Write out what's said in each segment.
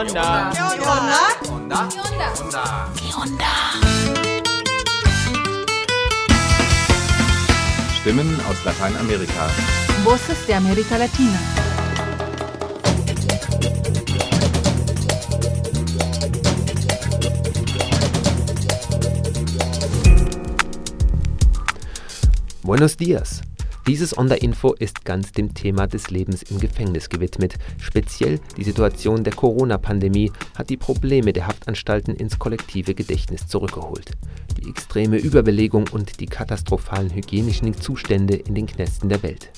onda? ¿Qué onda? Onda. ¿Qué onda? Stimmen aus Lateinamerika. Voces de América Latina. Buenos dias. Dieses Onda-Info ist ganz dem Thema des Lebens im Gefängnis gewidmet. Speziell die Situation der Corona-Pandemie hat die Probleme der Haftanstalten ins kollektive Gedächtnis zurückgeholt. Die extreme Überbelegung und die katastrophalen hygienischen Zustände in den Knästen der Welt.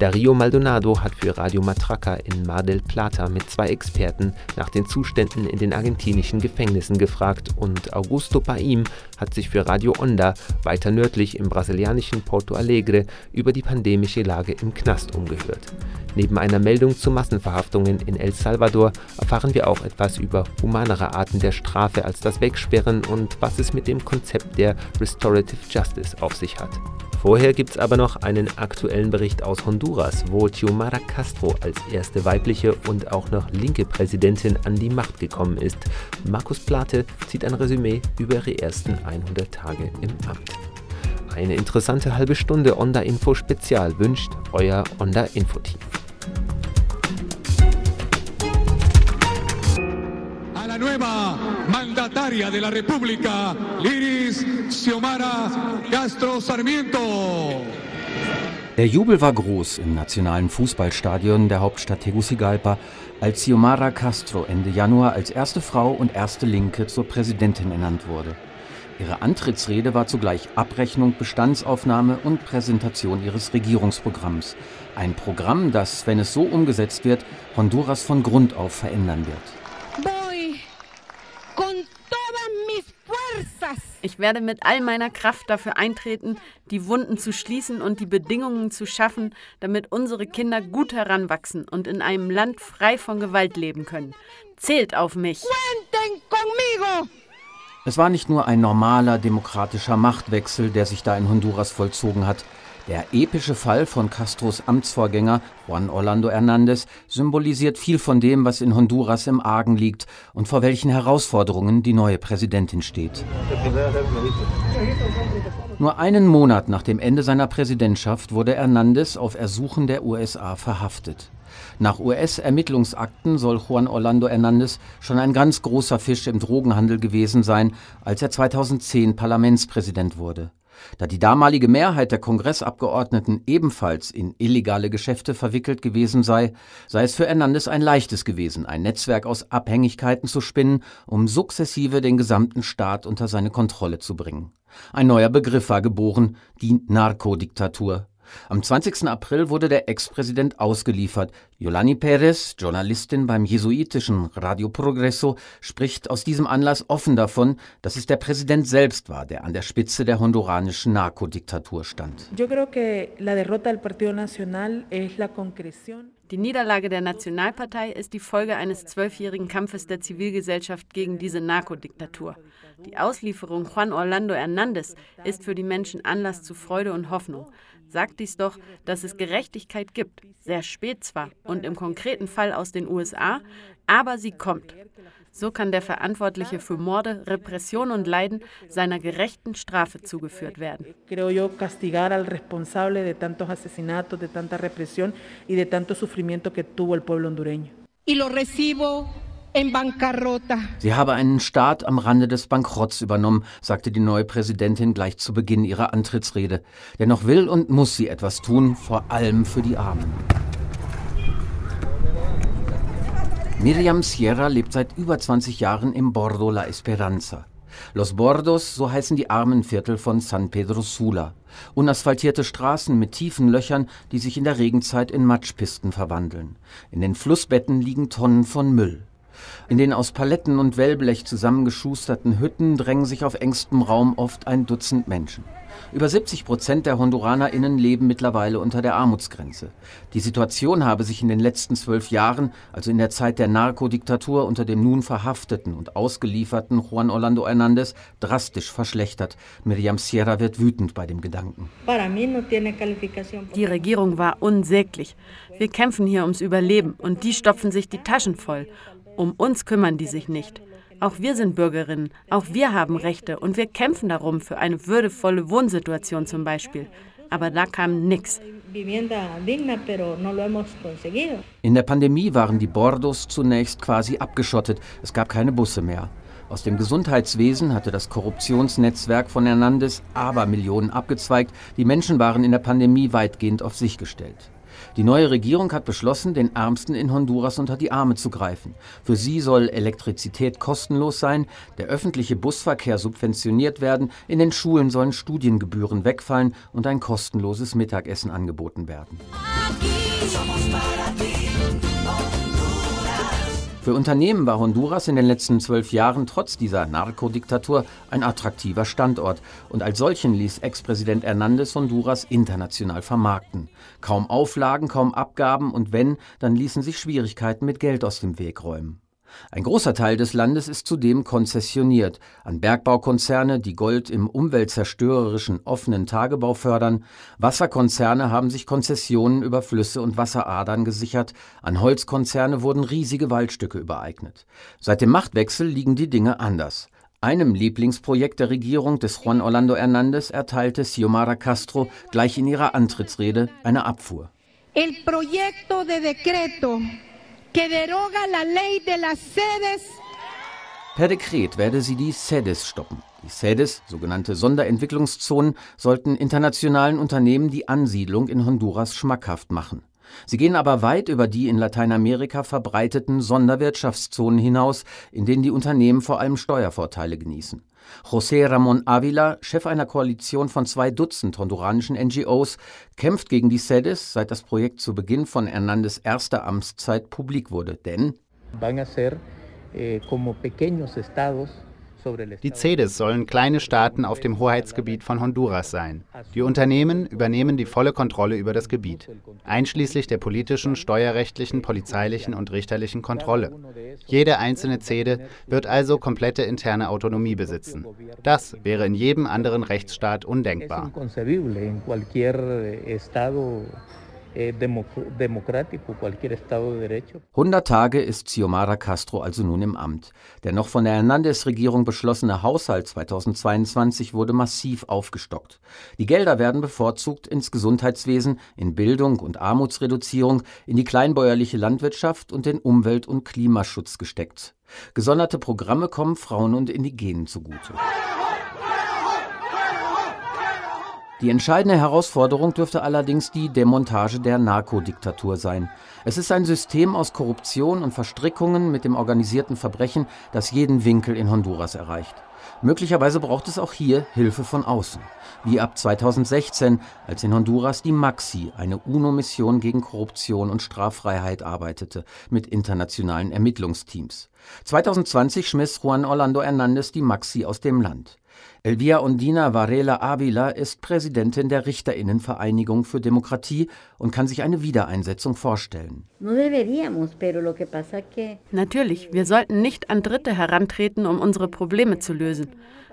Dario Maldonado hat für Radio Matraca in Mar del Plata mit zwei Experten nach den Zuständen in den argentinischen Gefängnissen gefragt und Augusto Paim hat sich für Radio Onda weiter nördlich im brasilianischen Porto Alegre über die pandemische Lage im Knast umgehört. Neben einer Meldung zu Massenverhaftungen in El Salvador erfahren wir auch etwas über humanere Arten der Strafe als das Wegsperren und was es mit dem Konzept der Restorative Justice auf sich hat. Vorher gibt's aber noch einen aktuellen Bericht aus Honduras, wo Xiomara Castro als erste weibliche und auch noch linke Präsidentin an die Macht gekommen ist. Markus Plate zieht ein Resümee über ihre ersten 100 Tage im Amt. Eine interessante halbe Stunde Onda Info Spezial wünscht euer Onda Info Team. a la nueva mandataria de la República, Liris Xiomara Castro Sarmiento. Der Jubel war groß im nationalen Fußballstadion der Hauptstadt Tegucigalpa, als Xiomara Castro Ende Januar als erste Frau und erste Linke zur Präsidentin ernannt wurde. Ihre Antrittsrede war zugleich Abrechnung, Bestandsaufnahme und Präsentation ihres Regierungsprogramms. Ein Programm, das, wenn es so umgesetzt wird, Honduras von Grund auf verändern wird. Ich werde mit all meiner Kraft dafür eintreten, die Wunden zu schließen und die Bedingungen zu schaffen, damit unsere Kinder gut heranwachsen und in einem Land frei von Gewalt leben können. Zählt auf mich. Es war nicht nur ein normaler demokratischer Machtwechsel, der sich da in Honduras vollzogen hat. Der epische Fall von Castros Amtsvorgänger Juan Orlando Hernández symbolisiert viel von dem, was in Honduras im Argen liegt und vor welchen Herausforderungen die neue Präsidentin steht. Nur einen Monat nach dem Ende seiner Präsidentschaft wurde Hernández auf Ersuchen der USA verhaftet. Nach US-Ermittlungsakten soll Juan Orlando Hernández schon ein ganz großer Fisch im Drogenhandel gewesen sein, als er 2010 Parlamentspräsident wurde. Da die damalige Mehrheit der Kongressabgeordneten ebenfalls in illegale Geschäfte verwickelt gewesen sei, sei es für Hernandez ein leichtes gewesen, ein Netzwerk aus Abhängigkeiten zu spinnen, um sukzessive den gesamten Staat unter seine Kontrolle zu bringen. Ein neuer Begriff war geboren, die Narkodiktatur. Am 20. April wurde der Ex-Präsident ausgeliefert. Yolani Perez, Journalistin beim jesuitischen Radio Progreso, spricht aus diesem Anlass offen davon, dass es der Präsident selbst war, der an der Spitze der honduranischen Narkodiktatur stand. Die Niederlage der Nationalpartei ist die Folge eines zwölfjährigen Kampfes der Zivilgesellschaft gegen diese Narkodiktatur. Die Auslieferung Juan Orlando Hernández ist für die Menschen Anlass zu Freude und Hoffnung sagt dies doch, dass es Gerechtigkeit gibt. Sehr spät zwar und im konkreten Fall aus den USA, aber sie kommt. So kann der Verantwortliche für Morde, Repression und Leiden seiner gerechten Strafe zugeführt werden. Creo yo castigar al responsable de tantos asesinatos, de tanta represión y de tanto sufrimiento que tuvo el pueblo hondureño. Y lo recibo Sie habe einen Staat am Rande des Bankrotts übernommen, sagte die neue Präsidentin gleich zu Beginn ihrer Antrittsrede. Dennoch will und muss sie etwas tun, vor allem für die Armen. Miriam Sierra lebt seit über 20 Jahren im Bordo La Esperanza. Los Bordos, so heißen die Armenviertel von San Pedro Sula. Unasphaltierte Straßen mit tiefen Löchern, die sich in der Regenzeit in Matschpisten verwandeln. In den Flussbetten liegen Tonnen von Müll. In den aus Paletten und Wellblech zusammengeschusterten Hütten drängen sich auf engstem Raum oft ein Dutzend Menschen. Über 70 Prozent der HonduranerInnen leben mittlerweile unter der Armutsgrenze. Die Situation habe sich in den letzten zwölf Jahren, also in der Zeit der Narkodiktatur unter dem nun verhafteten und ausgelieferten Juan Orlando Hernández, drastisch verschlechtert. Miriam Sierra wird wütend bei dem Gedanken. Die Regierung war unsäglich. Wir kämpfen hier ums Überleben und die stopfen sich die Taschen voll. Um uns kümmern die sich nicht. Auch wir sind Bürgerinnen, auch wir haben Rechte und wir kämpfen darum für eine würdevolle Wohnsituation zum Beispiel. Aber da kam nichts. In der Pandemie waren die Bordos zunächst quasi abgeschottet. Es gab keine Busse mehr. Aus dem Gesundheitswesen hatte das Korruptionsnetzwerk von Hernandez Abermillionen abgezweigt. Die Menschen waren in der Pandemie weitgehend auf sich gestellt. Die neue Regierung hat beschlossen, den Ärmsten in Honduras unter die Arme zu greifen. Für sie soll Elektrizität kostenlos sein, der öffentliche Busverkehr subventioniert werden, in den Schulen sollen Studiengebühren wegfallen und ein kostenloses Mittagessen angeboten werden. Für Unternehmen war Honduras in den letzten zwölf Jahren trotz dieser Narkodiktatur ein attraktiver Standort und als solchen ließ Ex-Präsident Hernández Honduras international vermarkten. Kaum Auflagen, kaum Abgaben und wenn, dann ließen sich Schwierigkeiten mit Geld aus dem Weg räumen. Ein großer Teil des Landes ist zudem konzessioniert an Bergbaukonzerne, die Gold im umweltzerstörerischen offenen Tagebau fördern, Wasserkonzerne haben sich Konzessionen über Flüsse und Wasseradern gesichert, an Holzkonzerne wurden riesige Waldstücke übereignet. Seit dem Machtwechsel liegen die Dinge anders. Einem Lieblingsprojekt der Regierung des Juan Orlando Hernández erteilte Xiomara Castro gleich in ihrer Antrittsrede eine Abfuhr. El proyecto de decreto que deroga la ley de las sedes. Per Dekret werde sie die SEDES stoppen. Die SEDES, sogenannte Sonderentwicklungszonen, sollten internationalen Unternehmen die Ansiedlung in Honduras schmackhaft machen. Sie gehen aber weit über die in Lateinamerika verbreiteten Sonderwirtschaftszonen hinaus, in denen die Unternehmen vor allem Steuervorteile genießen. José Ramón Ávila, Chef einer Koalition von zwei Dutzend honduranischen NGOs, kämpft gegen die SEDES, seit das Projekt zu Beginn von Hernandez erster Amtszeit publik wurde. Denn eh, die CEDES sollen kleine Staaten auf dem Hoheitsgebiet von Honduras sein. Die Unternehmen übernehmen die volle Kontrolle über das Gebiet, einschließlich der politischen, steuerrechtlichen, polizeilichen und richterlichen Kontrolle. Jede einzelne CEDE wird also komplette interne Autonomie besitzen. Das wäre in jedem anderen Rechtsstaat undenkbar. 100 Tage ist Xiomara Castro also nun im Amt. Der noch von der Hernandez-Regierung beschlossene Haushalt 2022 wurde massiv aufgestockt. Die Gelder werden bevorzugt ins Gesundheitswesen, in Bildung und Armutsreduzierung, in die kleinbäuerliche Landwirtschaft und den Umwelt- und Klimaschutz gesteckt. Gesonderte Programme kommen Frauen und Indigenen zugute. Die entscheidende Herausforderung dürfte allerdings die Demontage der Narkodiktatur sein. Es ist ein System aus Korruption und Verstrickungen mit dem organisierten Verbrechen, das jeden Winkel in Honduras erreicht. Möglicherweise braucht es auch hier Hilfe von außen. Wie ab 2016, als in Honduras die Maxi, eine UNO-Mission gegen Korruption und Straffreiheit arbeitete, mit internationalen Ermittlungsteams. 2020 schmiss Juan Orlando Hernández die Maxi aus dem Land. Elvia Ondina Varela Avila ist Präsidentin der Richterinnenvereinigung für Demokratie und kann sich eine Wiedereinsetzung vorstellen. Natürlich, wir sollten nicht an Dritte herantreten, um unsere Probleme zu lösen.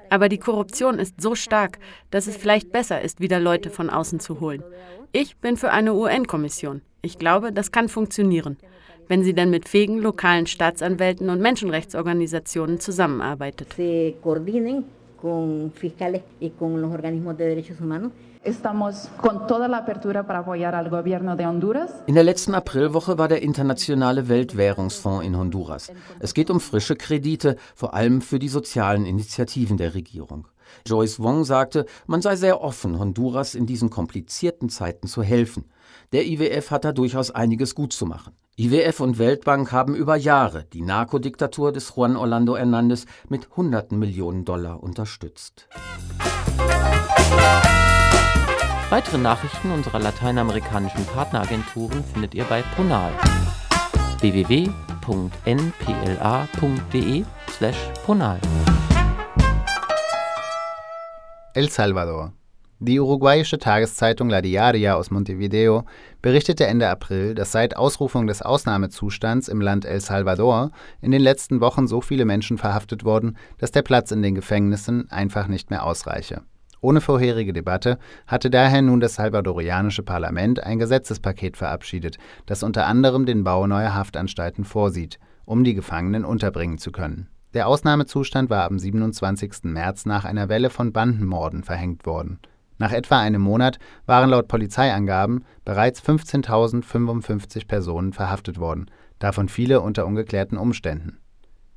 Aber die Korruption ist so stark, dass es vielleicht besser ist, wieder Leute von außen zu holen. Ich bin für eine UN-Kommission. Ich glaube, das kann funktionieren, wenn sie denn mit fähigen lokalen Staatsanwälten und Menschenrechtsorganisationen zusammenarbeitet con fiscales y con los organismos de derechos humanos. Estamos con toda la apertura para apoyar al gobierno de Honduras. In der letzten Aprilwoche war der Internationale Weltwährungsfonds in Honduras. Es geht um frische Kredite, vor allem für die sozialen Initiativen der Regierung. Joyce Wong sagte, man sei sehr offen, Honduras in diesen komplizierten Zeiten zu helfen. Der IWF hat da durchaus einiges gut zu machen. IWF und Weltbank haben über Jahre die Narkodiktatur des Juan Orlando Hernández mit hunderten Millionen Dollar unterstützt. Weitere Nachrichten unserer lateinamerikanischen Partneragenturen findet ihr bei Ponal www.npla.de/ponal. El Salvador die uruguayische Tageszeitung La Diaria aus Montevideo berichtete Ende April, dass seit Ausrufung des Ausnahmezustands im Land El Salvador in den letzten Wochen so viele Menschen verhaftet wurden, dass der Platz in den Gefängnissen einfach nicht mehr ausreiche. Ohne vorherige Debatte hatte daher nun das salvadorianische Parlament ein Gesetzespaket verabschiedet, das unter anderem den Bau neuer Haftanstalten vorsieht um die Gefangenen unterbringen zu können. Der Ausnahmezustand war am 27. März nach einer Welle von Bandenmorden verhängt worden. Nach etwa einem Monat waren laut Polizeiangaben bereits 15.055 Personen verhaftet worden, davon viele unter ungeklärten Umständen.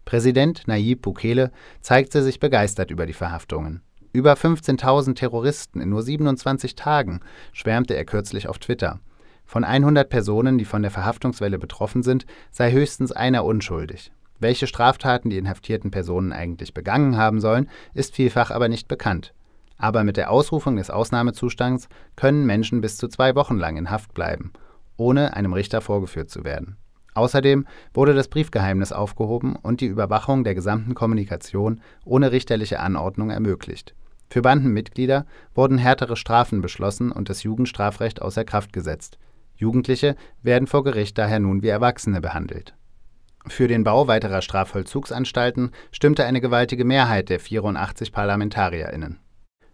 Präsident Nayib Bukele zeigte sich begeistert über die Verhaftungen. Über 15.000 Terroristen in nur 27 Tagen, schwärmte er kürzlich auf Twitter. Von 100 Personen, die von der Verhaftungswelle betroffen sind, sei höchstens einer unschuldig. Welche Straftaten die inhaftierten Personen eigentlich begangen haben sollen, ist vielfach aber nicht bekannt. Aber mit der Ausrufung des Ausnahmezustands können Menschen bis zu zwei Wochen lang in Haft bleiben, ohne einem Richter vorgeführt zu werden. Außerdem wurde das Briefgeheimnis aufgehoben und die Überwachung der gesamten Kommunikation ohne richterliche Anordnung ermöglicht. Für Bandenmitglieder wurden härtere Strafen beschlossen und das Jugendstrafrecht außer Kraft gesetzt. Jugendliche werden vor Gericht daher nun wie Erwachsene behandelt. Für den Bau weiterer Strafvollzugsanstalten stimmte eine gewaltige Mehrheit der 84 ParlamentarierInnen.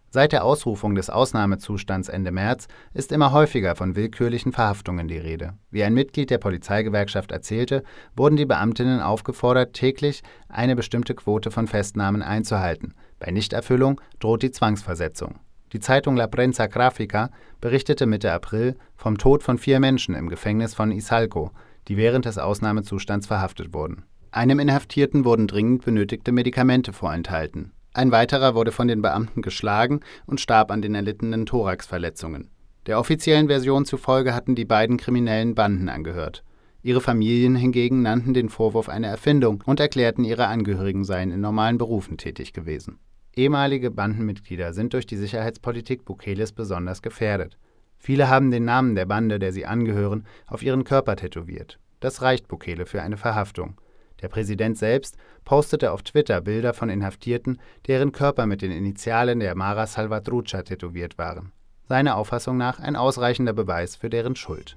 Seit der Ausrufung des Ausnahmezustands Ende März ist immer häufiger von willkürlichen Verhaftungen die Rede. Wie ein Mitglied der Polizeigewerkschaft erzählte, wurden die Beamtinnen aufgefordert, täglich eine bestimmte Quote von Festnahmen einzuhalten. Bei Nichterfüllung droht die Zwangsversetzung. Die Zeitung La Prensa Grafica berichtete Mitte April vom Tod von vier Menschen im Gefängnis von Isalco, die während des Ausnahmezustands verhaftet wurden. Einem Inhaftierten wurden dringend benötigte Medikamente vorenthalten. Ein weiterer wurde von den Beamten geschlagen und starb an den erlittenen Thoraxverletzungen. Der offiziellen Version zufolge hatten die beiden kriminellen Banden angehört. Ihre Familien hingegen nannten den Vorwurf eine Erfindung und erklärten, ihre Angehörigen seien in normalen Berufen tätig gewesen. Ehemalige Bandenmitglieder sind durch die Sicherheitspolitik Bukeles besonders gefährdet. Viele haben den Namen der Bande, der sie angehören, auf ihren Körper tätowiert. Das reicht Bukele für eine Verhaftung. Der Präsident selbst postete auf Twitter Bilder von Inhaftierten, deren Körper mit den Initialen der Mara Salvatrucha tätowiert waren. Seiner Auffassung nach ein ausreichender Beweis für deren Schuld.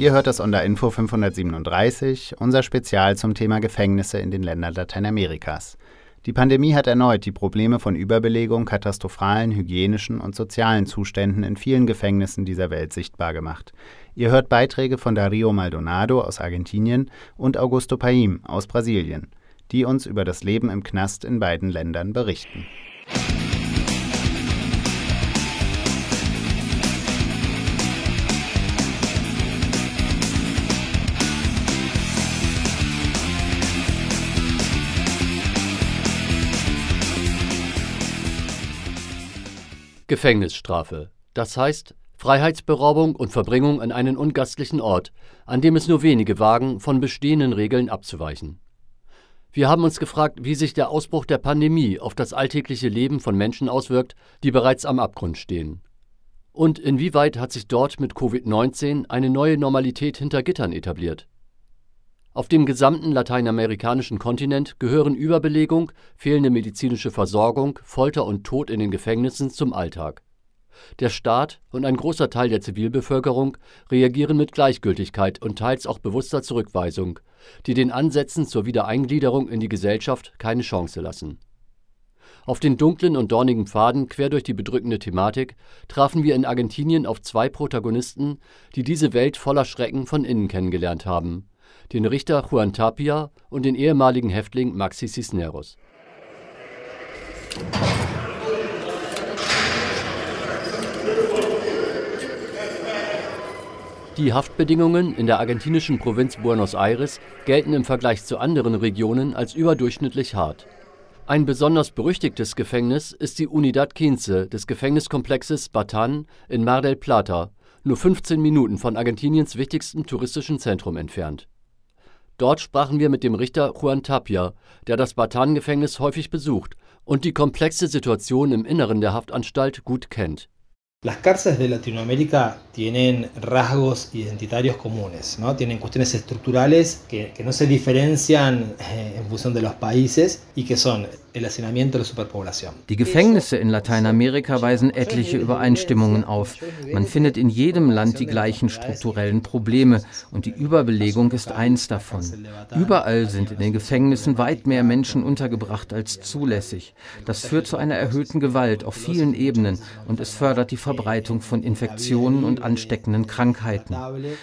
Ihr hört das unter Info 537, unser Spezial zum Thema Gefängnisse in den Ländern Lateinamerikas. Die Pandemie hat erneut die Probleme von Überbelegung, katastrophalen hygienischen und sozialen Zuständen in vielen Gefängnissen dieser Welt sichtbar gemacht. Ihr hört Beiträge von Dario Maldonado aus Argentinien und Augusto Paim aus Brasilien, die uns über das Leben im Knast in beiden Ländern berichten. Gefängnisstrafe. Das heißt Freiheitsberaubung und Verbringung an einen ungastlichen Ort, an dem es nur wenige wagen, von bestehenden Regeln abzuweichen. Wir haben uns gefragt, wie sich der Ausbruch der Pandemie auf das alltägliche Leben von Menschen auswirkt, die bereits am Abgrund stehen. Und inwieweit hat sich dort mit Covid-19 eine neue Normalität hinter Gittern etabliert? Auf dem gesamten lateinamerikanischen Kontinent gehören Überbelegung, fehlende medizinische Versorgung, Folter und Tod in den Gefängnissen zum Alltag. Der Staat und ein großer Teil der Zivilbevölkerung reagieren mit Gleichgültigkeit und teils auch bewusster Zurückweisung, die den Ansätzen zur Wiedereingliederung in die Gesellschaft keine Chance lassen. Auf den dunklen und dornigen Pfaden quer durch die bedrückende Thematik trafen wir in Argentinien auf zwei Protagonisten, die diese Welt voller Schrecken von innen kennengelernt haben den Richter Juan Tapia und den ehemaligen Häftling Maxi Cisneros. Die Haftbedingungen in der argentinischen Provinz Buenos Aires gelten im Vergleich zu anderen Regionen als überdurchschnittlich hart. Ein besonders berüchtigtes Gefängnis ist die Unidad 15 des Gefängniskomplexes Batán in Mar del Plata, nur 15 Minuten von Argentiniens wichtigstem touristischen Zentrum entfernt. Dort sprachen wir mit dem Richter Juan Tapia, der das Batan-Gefängnis häufig besucht und die komplexe Situation im Inneren der Haftanstalt gut kennt Las cárceles de Latinoamérica tienen rasgos identitarios comunes, ¿no? tienen cuestiones estructurales que, que no se diferencian eh, en función de los países y que son el hacinamiento y la superpoblación. Die Gefängnisse in Lateinamerika weisen etliche Übereinstimmungen auf. Man findet in jedem Land die gleichen strukturellen Probleme und die Überbelegung ist eins davon. Überall sind in den Gefängnissen weit mehr Menschen untergebracht als zulässig. Das führt zu einer erhöhten Gewalt auf vielen Ebenen und es fördert die Verbreitung von Infektionen und ansteckenden Krankheiten.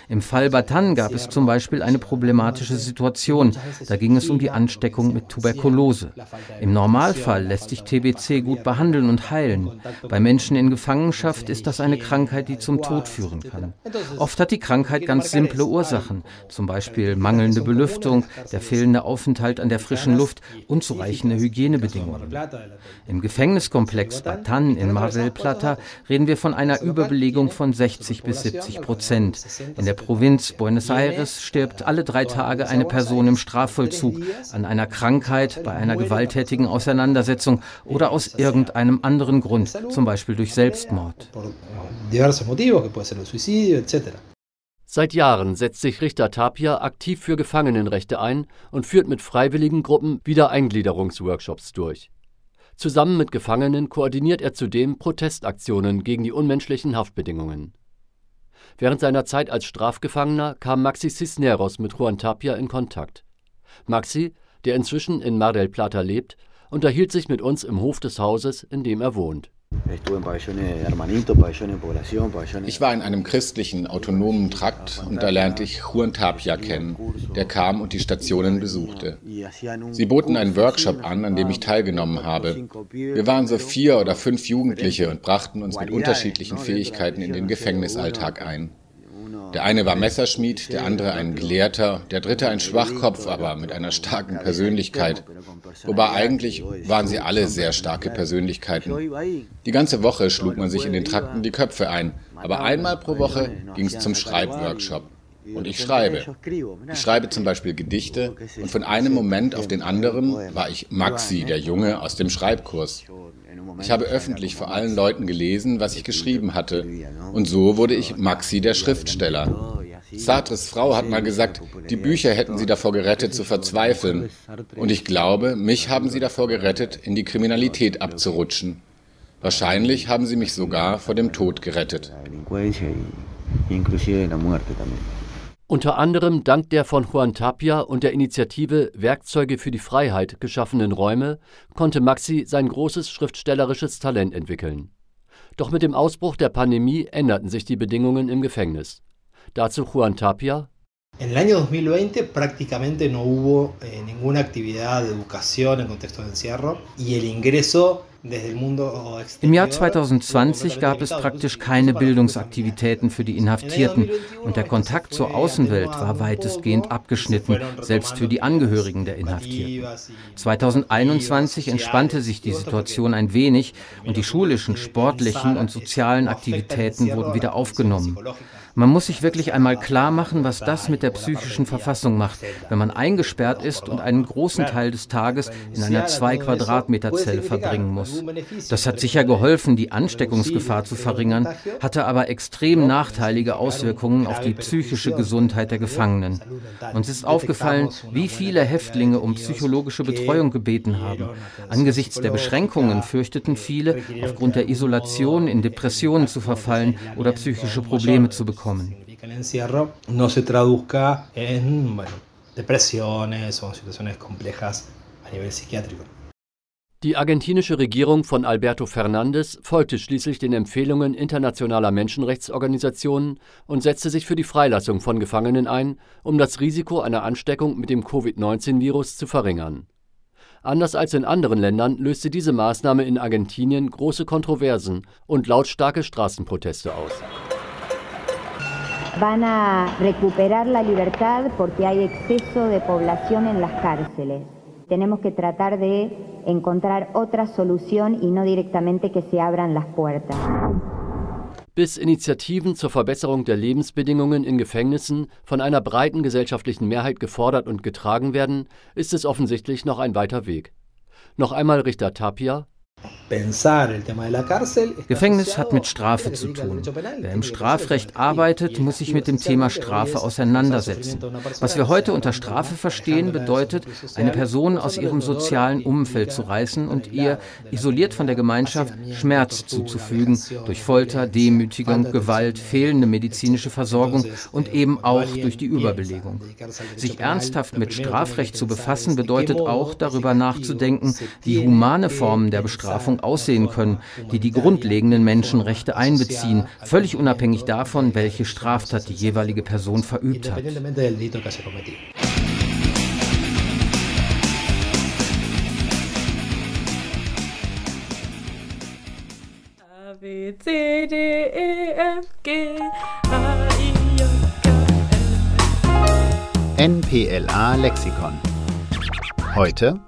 Im Fall Batan gab es zum Beispiel eine problematische Situation. Da ging es um die Ansteckung mit Tuberkulose. Im Normalfall lässt sich TBC gut behandeln und heilen. Bei Menschen in Gefangenschaft ist das eine Krankheit, die zum Tod führen kann. Oft hat die Krankheit ganz simple Ursachen, zum Beispiel mangelnde Belüftung, der fehlende Aufenthalt an der frischen Luft, unzureichende Hygienebedingungen. Im Gefängniskomplex Batan in Mar del Plata reden wir von einer Überbelegung von 60 bis 70 Prozent. In der Provinz Buenos Aires stirbt alle drei Tage eine Person im Strafvollzug an einer Krankheit, bei einer gewalttätigen Auseinandersetzung oder aus irgendeinem anderen Grund, zum Beispiel durch Selbstmord. Seit Jahren setzt sich Richter Tapia aktiv für Gefangenenrechte ein und führt mit freiwilligen Gruppen Wiedereingliederungsworkshops durch. Zusammen mit Gefangenen koordiniert er zudem Protestaktionen gegen die unmenschlichen Haftbedingungen. Während seiner Zeit als Strafgefangener kam Maxi Cisneros mit Juan Tapia in Kontakt. Maxi, der inzwischen in Mar del Plata lebt, unterhielt sich mit uns im Hof des Hauses, in dem er wohnt. Ich war in einem christlichen, autonomen Trakt und da lernte ich Juan Tapia kennen, der kam und die Stationen besuchte. Sie boten einen Workshop an, an dem ich teilgenommen habe. Wir waren so vier oder fünf Jugendliche und brachten uns mit unterschiedlichen Fähigkeiten in den Gefängnisalltag ein. Der eine war Messerschmied, der andere ein Gelehrter, der dritte ein Schwachkopf, aber mit einer starken Persönlichkeit. Wobei eigentlich waren sie alle sehr starke Persönlichkeiten. Die ganze Woche schlug man sich in den Trakten die Köpfe ein, aber einmal pro Woche ging es zum Schreibworkshop. Und ich schreibe. Ich schreibe zum Beispiel Gedichte und von einem Moment auf den anderen war ich Maxi, der Junge aus dem Schreibkurs. Ich habe öffentlich vor allen Leuten gelesen, was ich geschrieben hatte. Und so wurde ich Maxi der Schriftsteller. Sartres Frau hat mal gesagt, die Bücher hätten sie davor gerettet, zu verzweifeln. Und ich glaube, mich haben sie davor gerettet, in die Kriminalität abzurutschen. Wahrscheinlich haben sie mich sogar vor dem Tod gerettet. Unter anderem dank der von Juan Tapia und der Initiative Werkzeuge für die Freiheit geschaffenen Räume konnte Maxi sein großes schriftstellerisches Talent entwickeln. Doch mit dem Ausbruch der Pandemie änderten sich die Bedingungen im Gefängnis. Dazu Juan Tapia. En el año 2020 prácticamente no hubo eh, ninguna actividad de educación en contexto de encierro y el ingreso Im Jahr 2020 gab es praktisch keine Bildungsaktivitäten für die Inhaftierten und der Kontakt zur Außenwelt war weitestgehend abgeschnitten, selbst für die Angehörigen der Inhaftierten. 2021 entspannte sich die Situation ein wenig und die schulischen, sportlichen und sozialen Aktivitäten wurden wieder aufgenommen. Man muss sich wirklich einmal klar machen, was das mit der psychischen Verfassung macht, wenn man eingesperrt ist und einen großen Teil des Tages in einer zwei Quadratmeter Zelle verbringen muss. Das hat sicher geholfen, die Ansteckungsgefahr zu verringern, hatte aber extrem nachteilige Auswirkungen auf die psychische Gesundheit der Gefangenen. Uns ist aufgefallen, wie viele Häftlinge um psychologische Betreuung gebeten haben. Angesichts der Beschränkungen fürchteten viele, aufgrund der Isolation in Depressionen zu verfallen oder psychische Probleme zu bekommen kommen. Die argentinische Regierung von Alberto Fernandez folgte schließlich den Empfehlungen internationaler Menschenrechtsorganisationen und setzte sich für die Freilassung von Gefangenen ein, um das Risiko einer Ansteckung mit dem Covid-19-Virus zu verringern. Anders als in anderen Ländern löste diese Maßnahme in Argentinien große Kontroversen und lautstarke Straßenproteste aus van a recuperar la libertad porque hay exceso de población en las cárceles. Tenemos que tratar de encontrar otra solución y no directamente que se abran las puertas. Bis Initiativen zur Verbesserung der Lebensbedingungen in Gefängnissen von einer breiten gesellschaftlichen Mehrheit gefordert und getragen werden, ist es offensichtlich noch ein weiter Weg. Noch einmal Richter Tapia, Gefängnis hat mit Strafe zu tun. Wer im Strafrecht arbeitet, muss sich mit dem Thema Strafe auseinandersetzen. Was wir heute unter Strafe verstehen, bedeutet, eine Person aus ihrem sozialen Umfeld zu reißen und ihr, isoliert von der Gemeinschaft, Schmerz zuzufügen durch Folter, Demütigung, Gewalt, fehlende medizinische Versorgung und eben auch durch die Überbelegung. Sich ernsthaft mit Strafrecht zu befassen, bedeutet auch darüber nachzudenken, wie humane Formen der Bestrafung Ordnung aussehen können, die die grundlegenden Menschenrechte einbeziehen, völlig unabhängig davon, welche Straftat die jeweilige Person verübt hat. B, C, D, E, F, G, H, I, J, K, L, NPLA Lexikon. Heute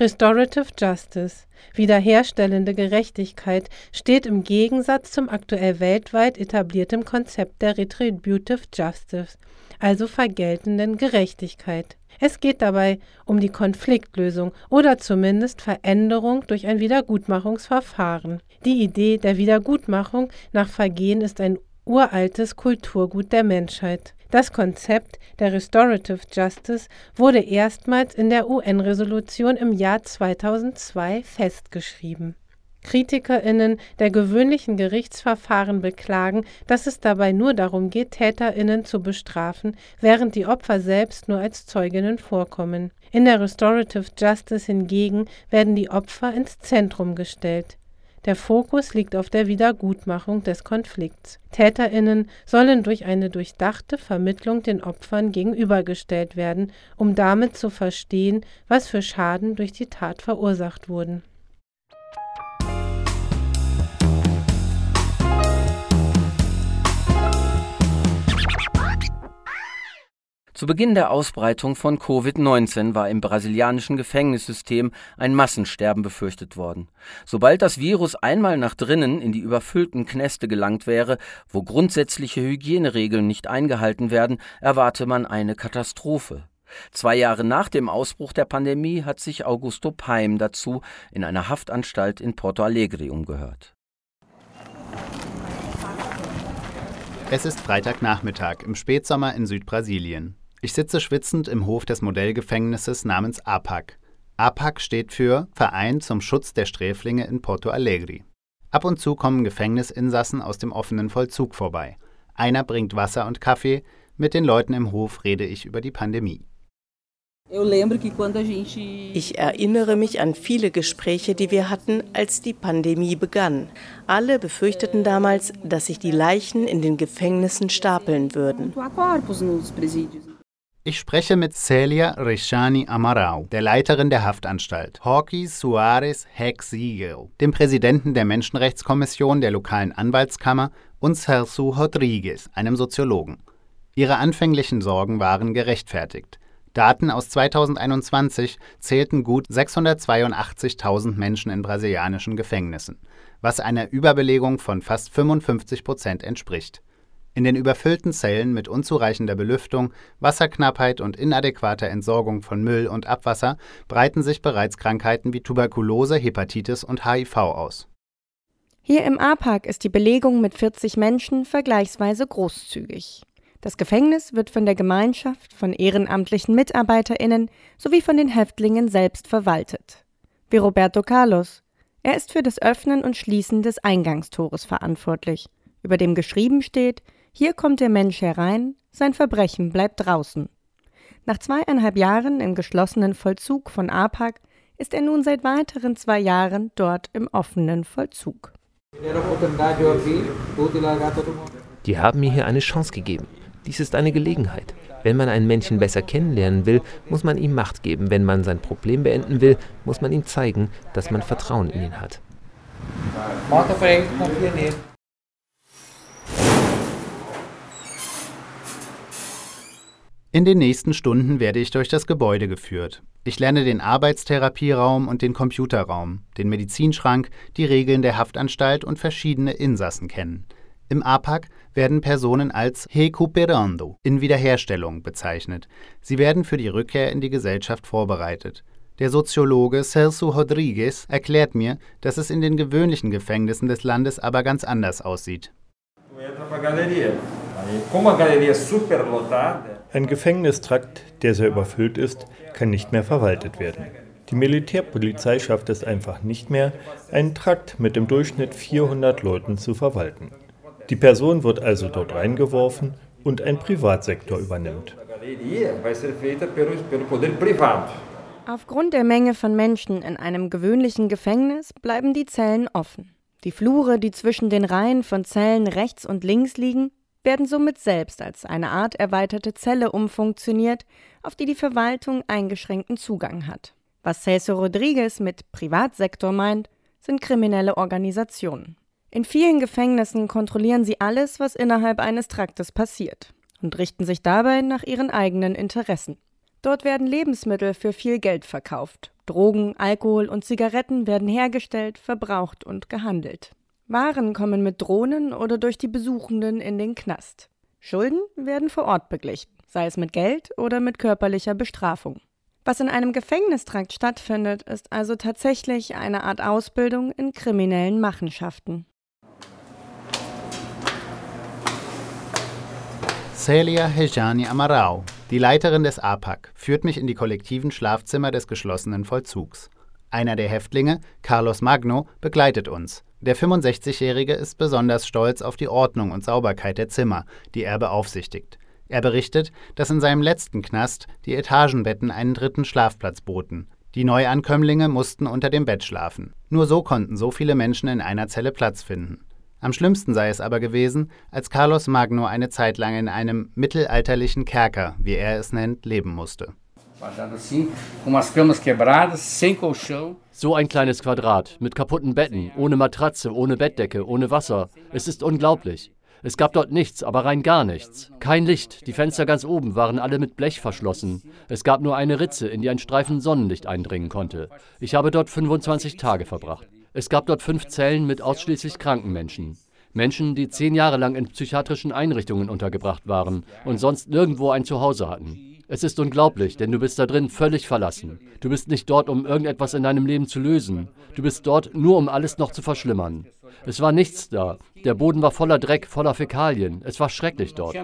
Restorative Justice, wiederherstellende Gerechtigkeit, steht im Gegensatz zum aktuell weltweit etablierten Konzept der Retributive Justice, also vergeltenden Gerechtigkeit. Es geht dabei um die Konfliktlösung oder zumindest Veränderung durch ein Wiedergutmachungsverfahren. Die Idee der Wiedergutmachung nach Vergehen ist ein uraltes Kulturgut der Menschheit. Das Konzept der Restorative Justice wurde erstmals in der UN-Resolution im Jahr 2002 festgeschrieben KritikerInnen der gewöhnlichen Gerichtsverfahren beklagen, dass es dabei nur darum geht, TäterInnen zu bestrafen, während die Opfer selbst nur als Zeuginnen vorkommen. In der Restorative Justice hingegen werden die Opfer ins Zentrum gestellt. Der Fokus liegt auf der Wiedergutmachung des Konflikts. TäterInnen sollen durch eine durchdachte Vermittlung den Opfern gegenübergestellt werden, um damit zu verstehen, was für Schaden durch die Tat verursacht wurden Zu Beginn der Ausbreitung von Covid-19 war im brasilianischen Gefängnissystem ein Massensterben befürchtet worden. Sobald das Virus einmal nach drinnen in die überfüllten Knäste gelangt wäre, wo grundsätzliche Hygieneregeln nicht eingehalten werden, erwarte man eine Katastrophe. Zwei Jahre nach dem Ausbruch der Pandemie hat sich Augusto Paim dazu in einer Haftanstalt in Porto Alegre umgehört. Es ist Freitagnachmittag im Spätsommer in Südbrasilien. Ich sitze schwitzend im Hof des Modellgefängnisses namens APAC. APAC steht für Verein zum Schutz der Sträflinge in Porto Alegre. Ab und zu kommen Gefängnisinsassen aus dem offenen Vollzug vorbei. Einer bringt Wasser und Kaffee, mit den Leuten im Hof rede ich über die Pandemie. Ich erinnere mich an viele Gespräche, die wir hatten, als die Pandemie begann. Alle befürchteten damals, dass sich die Leichen in den Gefängnissen stapeln würden. Ich spreche mit Celia Rechani Amarau, der Leiterin der Haftanstalt, Hawkey Suarez Hexiegel, dem Präsidenten der Menschenrechtskommission der lokalen Anwaltskammer und Celso Rodriguez, einem Soziologen. Ihre anfänglichen Sorgen waren gerechtfertigt. Daten aus 2021 zählten gut 682.000 Menschen in brasilianischen Gefängnissen, was einer Überbelegung von fast 55 Prozent entspricht. In den überfüllten Zellen mit unzureichender Belüftung, Wasserknappheit und inadäquater Entsorgung von Müll und Abwasser breiten sich bereits Krankheiten wie Tuberkulose, Hepatitis und HIV aus. Hier im A-Park ist die Belegung mit 40 Menschen vergleichsweise großzügig. Das Gefängnis wird von der Gemeinschaft, von ehrenamtlichen MitarbeiterInnen sowie von den Häftlingen selbst verwaltet. Wie Roberto Carlos. Er ist für das Öffnen und Schließen des Eingangstores verantwortlich, über dem geschrieben steht, hier kommt der Mensch herein, sein Verbrechen bleibt draußen. Nach zweieinhalb Jahren im geschlossenen Vollzug von APAC ist er nun seit weiteren zwei Jahren dort im offenen Vollzug. Die haben mir hier eine Chance gegeben. Dies ist eine Gelegenheit. Wenn man ein Männchen besser kennenlernen will, muss man ihm Macht geben. Wenn man sein Problem beenden will, muss man ihm zeigen, dass man Vertrauen in ihn hat. In den nächsten Stunden werde ich durch das Gebäude geführt. Ich lerne den Arbeitstherapieraum und den Computerraum, den Medizinschrank, die Regeln der Haftanstalt und verschiedene Insassen kennen. Im APAC werden Personen als recuperando in Wiederherstellung bezeichnet. Sie werden für die Rückkehr in die Gesellschaft vorbereitet. Der Soziologe Celso Rodriguez erklärt mir, dass es in den gewöhnlichen Gefängnissen des Landes aber ganz anders aussieht. Ein Gefängnistrakt, der sehr überfüllt ist, kann nicht mehr verwaltet werden. Die Militärpolizei schafft es einfach nicht mehr, einen Trakt mit im Durchschnitt 400 Leuten zu verwalten. Die Person wird also dort reingeworfen und ein Privatsektor übernimmt. Aufgrund der Menge von Menschen in einem gewöhnlichen Gefängnis bleiben die Zellen offen. Die Flure, die zwischen den Reihen von Zellen rechts und links liegen, werden somit selbst als eine Art erweiterte Zelle umfunktioniert, auf die die Verwaltung eingeschränkten Zugang hat. Was Celso Rodriguez mit Privatsektor meint, sind kriminelle Organisationen. In vielen Gefängnissen kontrollieren sie alles, was innerhalb eines Traktes passiert und richten sich dabei nach ihren eigenen Interessen. Dort werden Lebensmittel für viel Geld verkauft. Drogen, Alkohol und Zigaretten werden hergestellt, verbraucht und gehandelt. Waren kommen mit Drohnen oder durch die Besuchenden in den Knast. Schulden werden vor Ort beglichen, sei es mit Geld oder mit körperlicher Bestrafung. Was in einem Gefängnistrakt stattfindet, ist also tatsächlich eine Art Ausbildung in kriminellen Machenschaften. Celia Hejani Amarau, die Leiterin des APAC, führt mich in die kollektiven Schlafzimmer des geschlossenen Vollzugs. Einer der Häftlinge, Carlos Magno, begleitet uns. Der 65-Jährige ist besonders stolz auf die Ordnung und Sauberkeit der Zimmer, die er beaufsichtigt. Er berichtet, dass in seinem letzten Knast die Etagenbetten einen dritten Schlafplatz boten. Die Neuankömmlinge mussten unter dem Bett schlafen. Nur so konnten so viele Menschen in einer Zelle Platz finden. Am schlimmsten sei es aber gewesen, als Carlos Magno eine Zeit lang in einem mittelalterlichen Kerker, wie er es nennt, leben musste. So ein kleines Quadrat, mit kaputten Betten, ohne Matratze, ohne Bettdecke, ohne Wasser. Es ist unglaublich. Es gab dort nichts, aber rein gar nichts. Kein Licht, die Fenster ganz oben waren alle mit Blech verschlossen. Es gab nur eine Ritze, in die ein Streifen Sonnenlicht eindringen konnte. Ich habe dort 25 Tage verbracht. Es gab dort fünf Zellen mit ausschließlich kranken Menschen. Menschen, die zehn Jahre lang in psychiatrischen Einrichtungen untergebracht waren und sonst nirgendwo ein Zuhause hatten. Es ist unglaublich, denn du bist da drin völlig verlassen. Du bist nicht dort, um irgendetwas in deinem Leben zu lösen. Du bist dort nur, um alles noch zu verschlimmern. Es war nichts da. Der Boden war voller Dreck, voller Fäkalien. Es war schrecklich dort.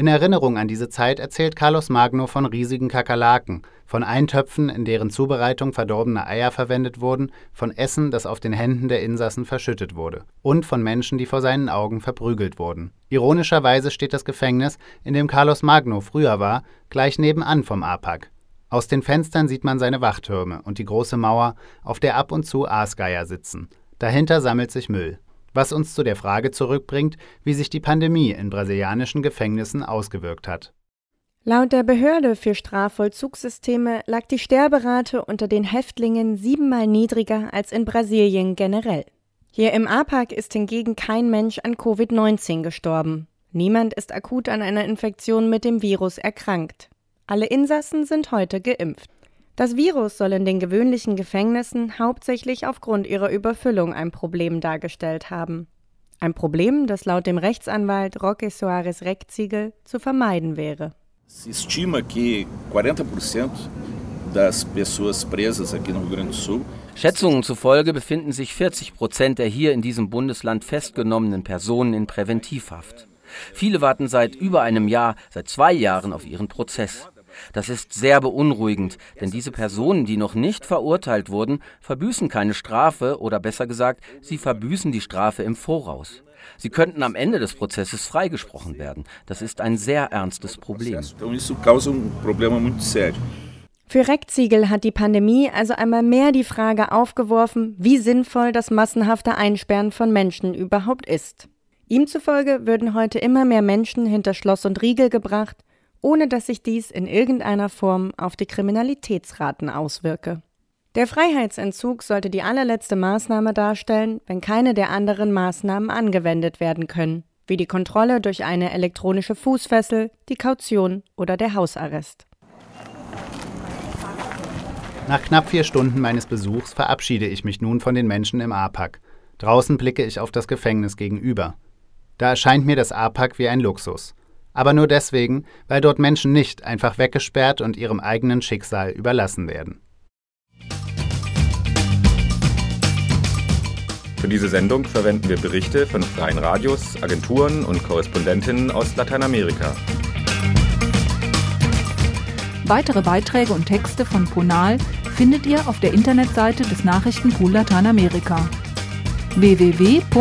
In Erinnerung an diese Zeit erzählt Carlos Magno von riesigen Kakerlaken, von Eintöpfen, in deren Zubereitung verdorbene Eier verwendet wurden, von Essen, das auf den Händen der Insassen verschüttet wurde, und von Menschen, die vor seinen Augen verprügelt wurden. Ironischerweise steht das Gefängnis, in dem Carlos Magno früher war, gleich nebenan vom APAC. Aus den Fenstern sieht man seine Wachtürme und die große Mauer, auf der ab und zu Aasgeier sitzen. Dahinter sammelt sich Müll. Was uns zu der Frage zurückbringt, wie sich die Pandemie in brasilianischen Gefängnissen ausgewirkt hat. Laut der Behörde für Strafvollzugssysteme lag die Sterberate unter den Häftlingen siebenmal niedriger als in Brasilien generell. Hier im APAC ist hingegen kein Mensch an Covid-19 gestorben. Niemand ist akut an einer Infektion mit dem Virus erkrankt. Alle Insassen sind heute geimpft. Das Virus soll in den gewöhnlichen Gefängnissen hauptsächlich aufgrund ihrer Überfüllung ein Problem dargestellt haben. Ein Problem, das laut dem Rechtsanwalt Roque Soares Reckziegel zu vermeiden wäre. Se estima que 40% das pessoas presas aqui no Rio Grande do Sul Schätzungen zufolge befinden sich 40 Prozent der hier in diesem Bundesland festgenommenen Personen in Präventivhaft. Viele warten seit über einem Jahr, seit zwei Jahren auf ihren Prozess. Das ist sehr beunruhigend, denn diese Personen, die noch nicht verurteilt wurden, verbüßen keine Strafe oder besser gesagt, sie verbüßen die Strafe im Voraus. Sie könnten am Ende des Prozesses freigesprochen werden. Das ist ein sehr ernstes Problem. Für Reckziegel hat die Pandemie also einmal mehr die Frage aufgeworfen, wie sinnvoll das massenhafte Einsperren von Menschen überhaupt ist. Ihm zufolge würden heute immer mehr Menschen hinter Schloss und Riegel gebracht, ohne dass sich dies in irgendeiner Form auf die Kriminalitätsraten auswirke. Der Freiheitsentzug sollte die allerletzte Maßnahme darstellen, wenn keine der anderen Maßnahmen angewendet werden können, wie die Kontrolle durch eine elektronische Fußfessel, die Kaution oder der Hausarrest. Nach knapp vier Stunden meines Besuchs verabschiede ich mich nun von den Menschen im APAC. Draußen blicke ich auf das Gefängnis gegenüber. Da erscheint mir das APAC wie ein Luxus aber nur deswegen, weil dort Menschen nicht einfach weggesperrt und ihrem eigenen Schicksal überlassen werden. Für diese Sendung verwenden wir Berichte von freien Radios, Agenturen und Korrespondentinnen aus Lateinamerika. Weitere Beiträge und Texte von Ponal findet ihr auf der Internetseite des Nachrichtenpool Lateinamerika www.npla.de.